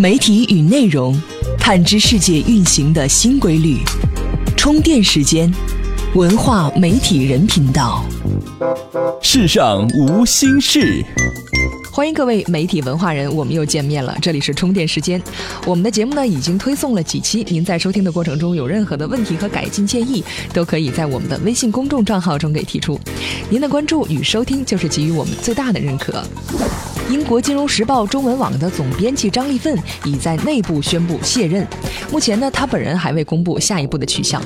媒体与内容，探知世界运行的新规律。充电时间，文化媒体人频道。世上无心事。欢迎各位媒体文化人，我们又见面了。这里是充电时间，我们的节目呢已经推送了几期，您在收听的过程中有任何的问题和改进建议，都可以在我们的微信公众账号中给提出。您的关注与收听就是给予我们最大的认可。英国金融时报中文网的总编辑张立奋已在内部宣布卸任。目前呢，他本人还未公布下一步的去向。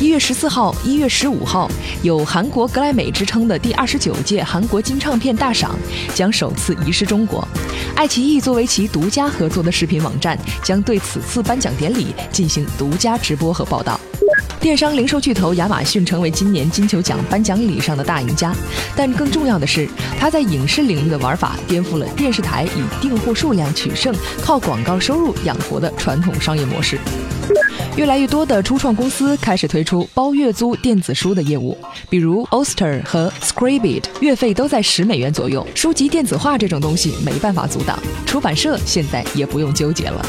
一月十四号、一月十五号，有韩国格莱美之称的第二十九届韩国金唱片大赏将首次移师中国。爱奇艺作为其独家合作的视频网站，将对此次颁奖典礼进行独家直播和报道。电商零售巨头亚马逊成为今年金球奖颁奖礼上的大赢家，但更重要的是，它在影视领域的玩法颠覆了电视台以订货数量取胜、靠广告收入养活的传统商业模式。越来越多的初创公司开始推出包月租电子书的业务，比如 Oster 和 Scribd，月费都在十美元左右。书籍电子化这种东西没办法阻挡，出版社现在也不用纠结了。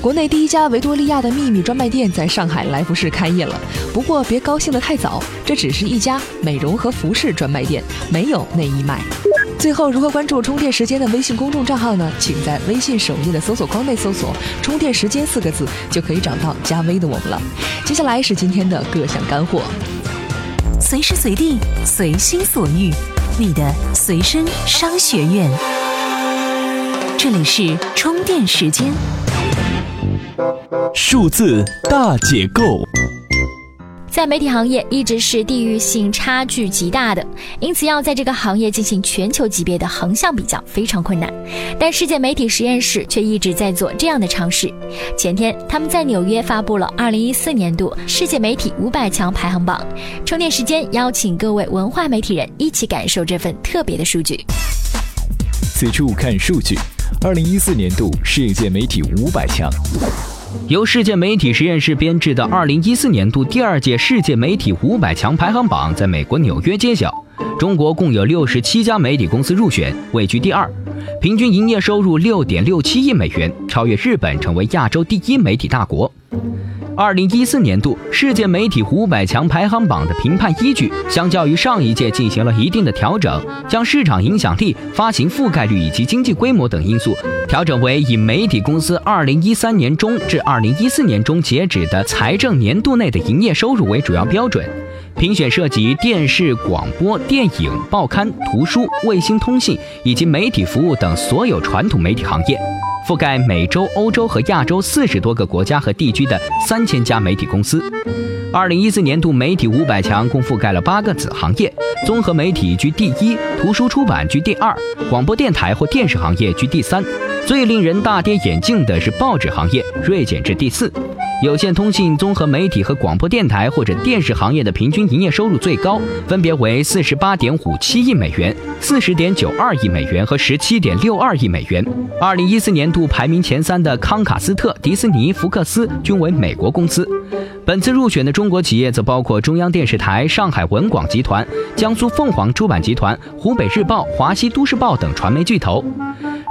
国内第一家维多利亚的秘密专卖店在上海来福士开业了，不过别高兴得太早，这只是一家美容和服饰专卖店，没有内衣卖。最后，如何关注充电时间的微信公众账号呢？请在微信首页的搜索框内搜索“充电时间”四个字，就可以找到加微的我们了。接下来是今天的各项干货，随时随地，随心所欲，你的随身商学院。这里是充电时间。数字大解构，在媒体行业一直是地域性差距极大的，因此要在这个行业进行全球级别的横向比较非常困难。但世界媒体实验室却一直在做这样的尝试。前天，他们在纽约发布了2014年度世界媒体五百强排行榜。充电时间邀请各位文化媒体人一起感受这份特别的数据。此处看数据。二零一四年度世界媒体五百强，由世界媒体实验室编制的二零一四年度第二届世界媒体五百强排行榜在美国纽约揭晓。中国共有六十七家媒体公司入选，位居第二，平均营业收入六点六七亿美元，超越日本，成为亚洲第一媒体大国。二零一四年度世界媒体五百强排行榜的评判依据，相较于上一届进行了一定的调整，将市场影响力、发行覆盖率以及经济规模等因素调整为以媒体公司二零一三年中至二零一四年中截止的财政年度内的营业收入为主要标准。评选涉及电视、广播电影、报刊、图书、卫星通信以及媒体服务等所有传统媒体行业。覆盖美洲、欧洲和亚洲四十多个国家和地区的三千家媒体公司。二零一四年度媒体五百强共覆盖了八个子行业，综合媒体居第一，图书出版居第二，广播电台或电视行业居第三。最令人大跌眼镜的是报纸行业，锐减至第四。有线通信、综合媒体和广播电台或者电视行业的平均营业收入最高，分别为四十八点五七亿美元、四十点九二亿美元和十七点六二亿美元。二零一四年度排名前三的康卡斯特、迪士尼、福克斯均为美国公司。本次入选的中国企业则包括中央电视台、上海文广集团、江苏凤凰出版集团、湖北日报、华西都市报等传媒巨头。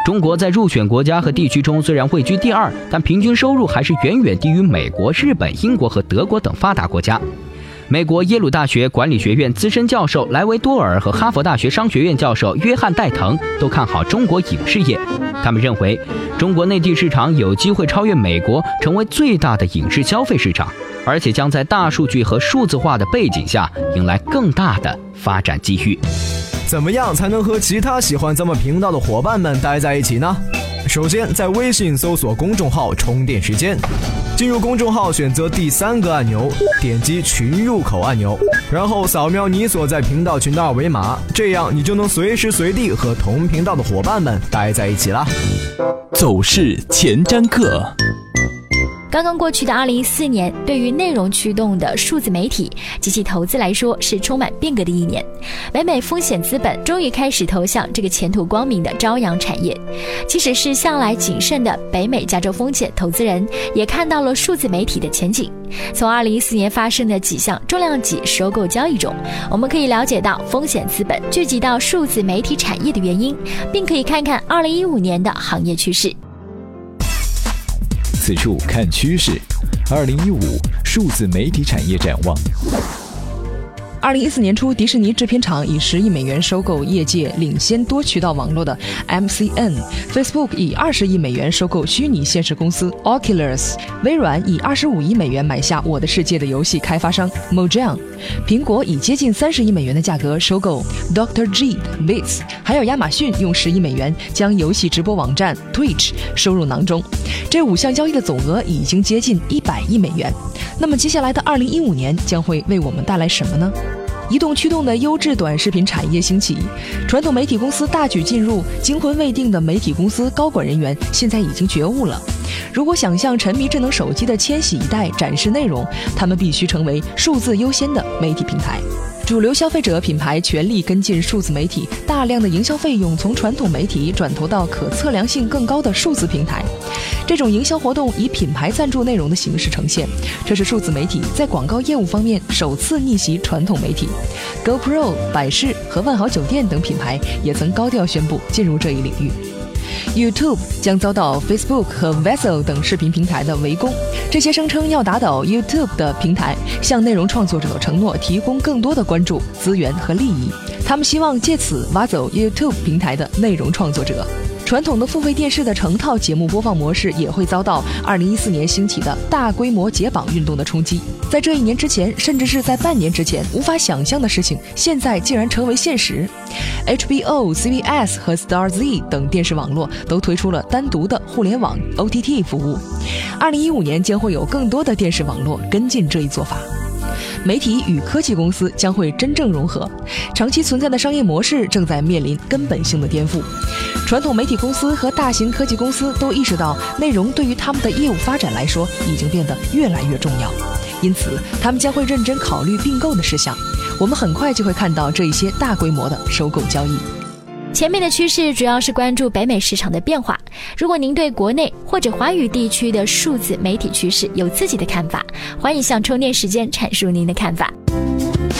中国在入选国家和地区中虽然位居第二，但平均收入还是远远低于美国、日本、英国和德国等发达国家。美国耶鲁大学管理学院资深教授莱维多尔和哈佛大学商学院教授约翰戴腾都看好中国影视业。他们认为，中国内地市场有机会超越美国，成为最大的影视消费市场，而且将在大数据和数字化的背景下迎来更大的发展机遇。怎么样才能和其他喜欢咱们频道的伙伴们待在一起呢？首先，在微信搜索公众号“充电时间”，进入公众号，选择第三个按钮，点击群入口按钮，然后扫描你所在频道群的二维码，这样你就能随时随地和同频道的伙伴们待在一起啦。走势前瞻课。刚刚过去的二零一四年，对于内容驱动的数字媒体及其投资来说，是充满变革的一年。北美风险资本终于开始投向这个前途光明的朝阳产业。即使是向来谨慎的北美加州风险投资人，也看到了数字媒体的前景。从二零一四年发生的几项重量级收购交易中，我们可以了解到风险资本聚集到数字媒体产业的原因，并可以看看二零一五年的行业趋势。此处看趋势，二零一五数字媒体产业展望。二零一四年初，迪士尼制片厂以十亿美元收购业界领先多渠道网络的 MCN；Facebook 以二十亿美元收购虚拟现实公司 Oculus；微软以二十五亿美元买下《我的世界》的游戏开发商 Mojang；苹果以接近三十亿美元的价格收购 Dr. G Bits；还有亚马逊用十亿美元将游戏直播网站 Twitch 收入囊中。这五项交易的总额已经接近一百亿美元。那么接下来的二零一五年将会为我们带来什么呢？移动驱动的优质短视频产业兴起，传统媒体公司大举进入，惊魂未定的媒体公司高管人员现在已经觉悟了。如果想向沉迷智能手机的千禧一代展示内容，他们必须成为数字优先的媒体平台。主流消费者品牌全力跟进数字媒体，大量的营销费用从传统媒体转投到可测量性更高的数字平台。这种营销活动以品牌赞助内容的形式呈现，这是数字媒体在广告业务方面首次逆袭传统媒体。GoPro、百事和万豪酒店等品牌也曾高调宣布进入这一领域。YouTube 将遭到 Facebook 和 Vessel 等视频平台的围攻，这些声称要打倒 YouTube 的平台，向内容创作者承诺提供更多的关注、资源和利益。他们希望借此挖走 YouTube 平台的内容创作者。传统的付费电视的成套节目播放模式也会遭到2014年兴起的大规模解绑运动的冲击。在这一年之前，甚至是在半年之前，无法想象的事情，现在竟然成为现实。HBO、CBS 和 Starz 等电视网络都推出了单独的互联网 OTT 服务。2015年将会有更多的电视网络跟进这一做法。媒体与科技公司将会真正融合，长期存在的商业模式正在面临根本性的颠覆。传统媒体公司和大型科技公司都意识到，内容对于他们的业务发展来说已经变得越来越重要，因此他们将会认真考虑并购的事项。我们很快就会看到这一些大规模的收购交易。前面的趋势主要是关注北美市场的变化。如果您对国内或者华语地区的数字媒体趋势有自己的看法，欢迎向充电时间阐述您的看法。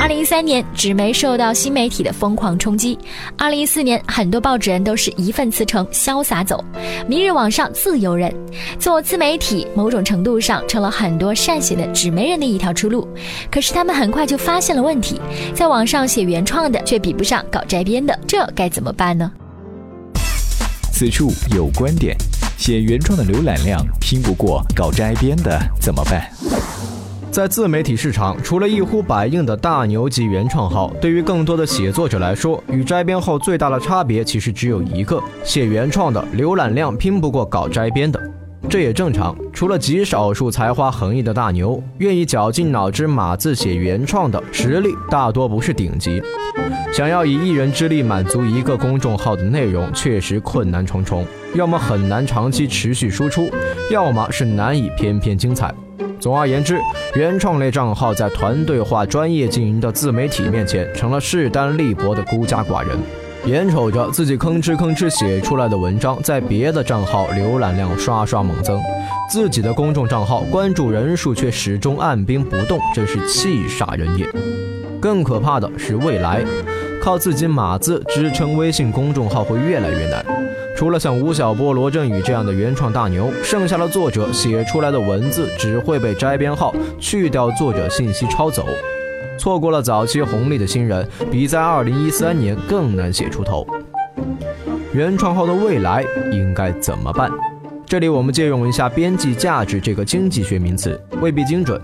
二零一三年，纸媒受到新媒体的疯狂冲击。二零一四年，很多报纸人都是一份辞呈，潇洒走，明日网上自由人。做自媒体，某种程度上成了很多善写的纸媒人的一条出路。可是他们很快就发现了问题，在网上写原创的却比不上搞摘编的，这该怎么办呢？此处有观点，写原创的浏览量拼不过搞摘编的，怎么办？在自媒体市场，除了一呼百应的大牛级原创号，对于更多的写作者来说，与摘编号最大的差别其实只有一个：写原创的浏览量拼不过搞摘编的。这也正常，除了极少数才华横溢的大牛，愿意绞尽脑汁码字写原创的实力大多不是顶级。想要以一人之力满足一个公众号的内容，确实困难重重，要么很难长期持续输出，要么是难以篇篇精彩。总而言之，原创类账号在团队化、专业经营的自媒体面前，成了势单力薄的孤家寡人。眼瞅着自己吭哧吭哧写出来的文章，在别的账号浏览量刷刷猛增，自己的公众账号关注人数却始终按兵不动，真是气煞人也。更可怕的是未来，靠自己码字支撑微信公众号会越来越难。除了像吴晓波、罗振宇这样的原创大牛，剩下的作者写出来的文字只会被摘编号去掉作者信息抄走。错过了早期红利的新人，比在2013年更难写出头。原创号的未来应该怎么办？这里我们借用一下边际价值这个经济学名词，未必精准，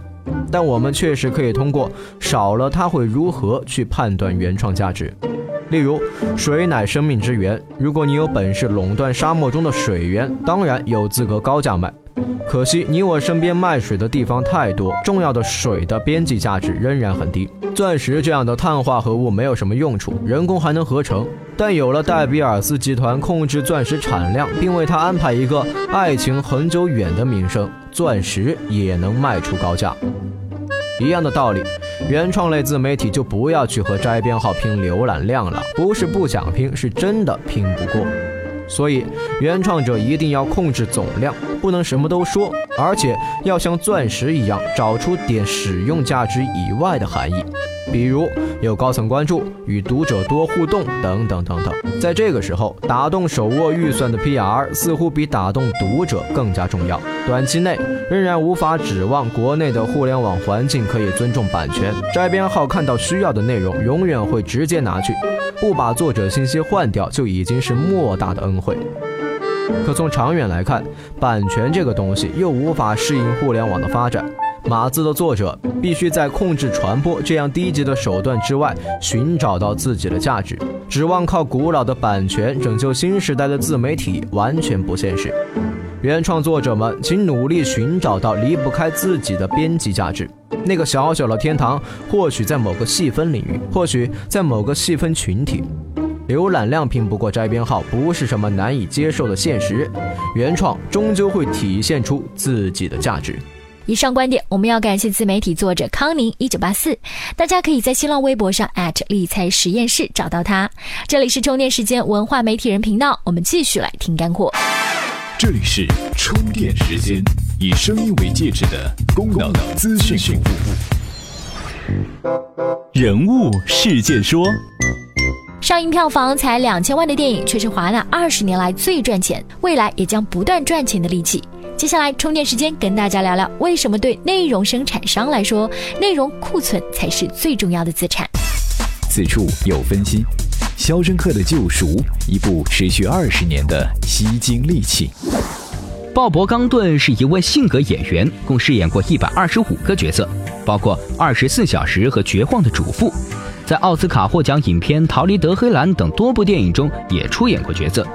但我们确实可以通过少了它会如何去判断原创价值。例如，水乃生命之源。如果你有本事垄断沙漠中的水源，当然有资格高价卖。可惜你我身边卖水的地方太多，重要的水的边际价值仍然很低。钻石这样的碳化合物没有什么用处，人工还能合成。但有了戴比尔斯集团控制钻石产量，并为他安排一个爱情恒久远的名声，钻石也能卖出高价。一样的道理。原创类自媒体就不要去和摘编号拼浏览量了，不是不想拼，是真的拼不过。所以原创者一定要控制总量，不能什么都说，而且要像钻石一样找出点使用价值以外的含义。比如有高层关注、与读者多互动等等等等。在这个时候，打动手握预算的 PR 似乎比打动读者更加重要。短期内仍然无法指望国内的互联网环境可以尊重版权，摘编号看到需要的内容，永远会直接拿去，不把作者信息换掉就已经是莫大的恩惠。可从长远来看，版权这个东西又无法适应互联网的发展。码字的作者必须在控制传播这样低级的手段之外，寻找到自己的价值。指望靠古老的版权拯救新时代的自媒体，完全不现实。原创作者们，请努力寻找到离不开自己的编辑价值。那个小小的天堂，或许在某个细分领域，或许在某个细分群体。浏览量拼不过摘编号，不是什么难以接受的现实。原创终究会体现出自己的价值。以上观点，我们要感谢自媒体作者康宁一九八四。大家可以在新浪微博上理财实验室找到他。这里是充电时间文化媒体人频道，我们继续来听干货。这里是充电时间，以声音为介质的功能资讯服务。人物事件说，上映票房才两千万的电影，却是华纳二十年来最赚钱，未来也将不断赚钱的利器。接下来充电时间，跟大家聊聊为什么对内容生产商来说，内容库存才是最重要的资产。此处有分析，《肖申克的救赎》一部持续二十年的吸金利器。鲍勃·冈顿是一位性格演员，共饰演过一百二十五个角色，包括《二十四小时》和《绝望的主妇》，在奥斯卡获奖影片《逃离德黑兰》等多部电影中也出演过角色。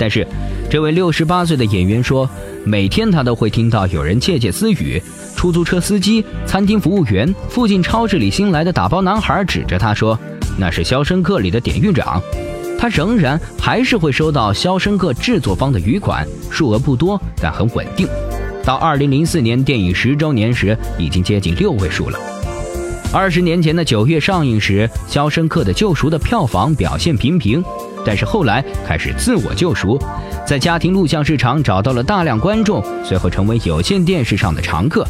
但是，这位六十八岁的演员说，每天他都会听到有人窃窃私语。出租车司机、餐厅服务员、附近超市里新来的打包男孩指着他说：“那是《肖申克》里的典狱长。”他仍然还是会收到《肖申克》制作方的余款，数额不多，但很稳定。到二零零四年电影十周年时，已经接近六位数了。二十年前的九月上映时，《肖申克的救赎》的票房表现平平。但是后来开始自我救赎，在家庭录像市场找到了大量观众，随后成为有线电视上的常客。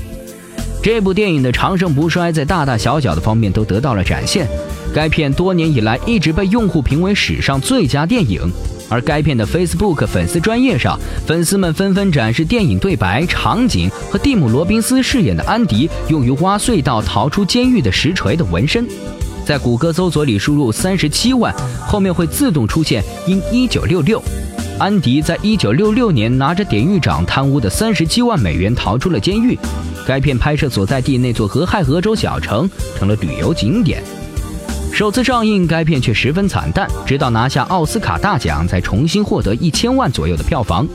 这部电影的长盛不衰，在大大小小的方面都得到了展现。该片多年以来一直被用户评为史上最佳电影，而该片的 Facebook 粉丝专业上，粉丝们纷纷展示电影对白、场景和蒂姆·罗宾斯饰演的安迪用于挖隧道逃出监狱的实锤的纹身。在谷歌搜索里输入三十七万，后面会自动出现因一九六六，安迪在一九六六年拿着典狱长贪污的三十七万美元逃出了监狱。该片拍摄所在地那座俄亥俄州小城成了旅游景点。首次上映，该片却十分惨淡，直到拿下奥斯卡大奖才重新获得一千万左右的票房。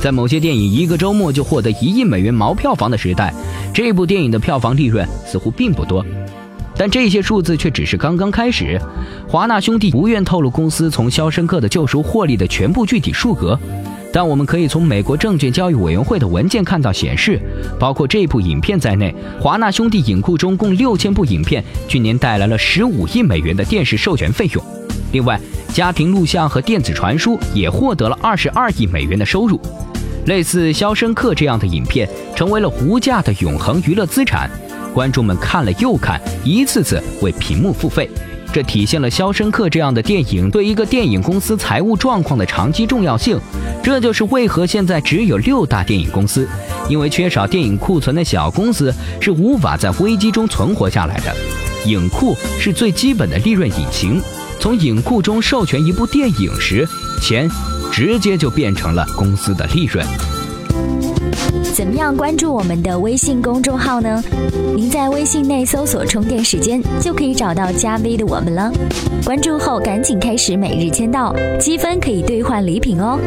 在某些电影一个周末就获得一亿美元毛票房的时代，这部电影的票房利润似乎并不多。但这些数字却只是刚刚开始。华纳兄弟不愿透露公司从《肖申克的救赎》获利的全部具体数额，但我们可以从美国证券交易委员会的文件看到，显示，包括这部影片在内，华纳兄弟影库中共六千部影片，去年带来了十五亿美元的电视授权费用。另外，家庭录像和电子传输也获得了二十二亿美元的收入。类似《肖申克》这样的影片，成为了无价的永恒娱乐资产。观众们看了又看，一次次为屏幕付费，这体现了《肖申克》这样的电影对一个电影公司财务状况的长期重要性。这就是为何现在只有六大电影公司，因为缺少电影库存的小公司是无法在危机中存活下来的。影库是最基本的利润引擎，从影库中授权一部电影时，钱直接就变成了公司的利润。怎么样关注我们的微信公众号呢？您在微信内搜索“充电时间”就可以找到加 V 的我们了。关注后赶紧开始每日签到，积分可以兑换礼品哦。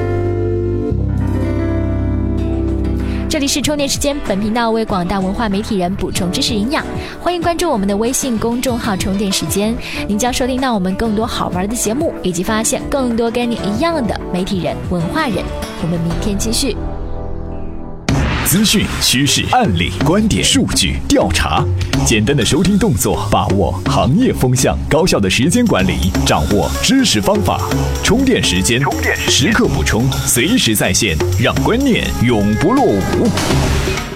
这里是充电时间，本频道为广大文化媒体人补充知识营养，欢迎关注我们的微信公众号“充电时间”，您将收听到我们更多好玩的节目，以及发现更多跟你一样的媒体人、文化人。我们明天继续。资讯、趋势、案例、观点、数据、调查，简单的收听动作，把握行业风向，高效的时间管理，掌握知识方法，充电时间，时刻补充，随时在线，让观念永不落伍。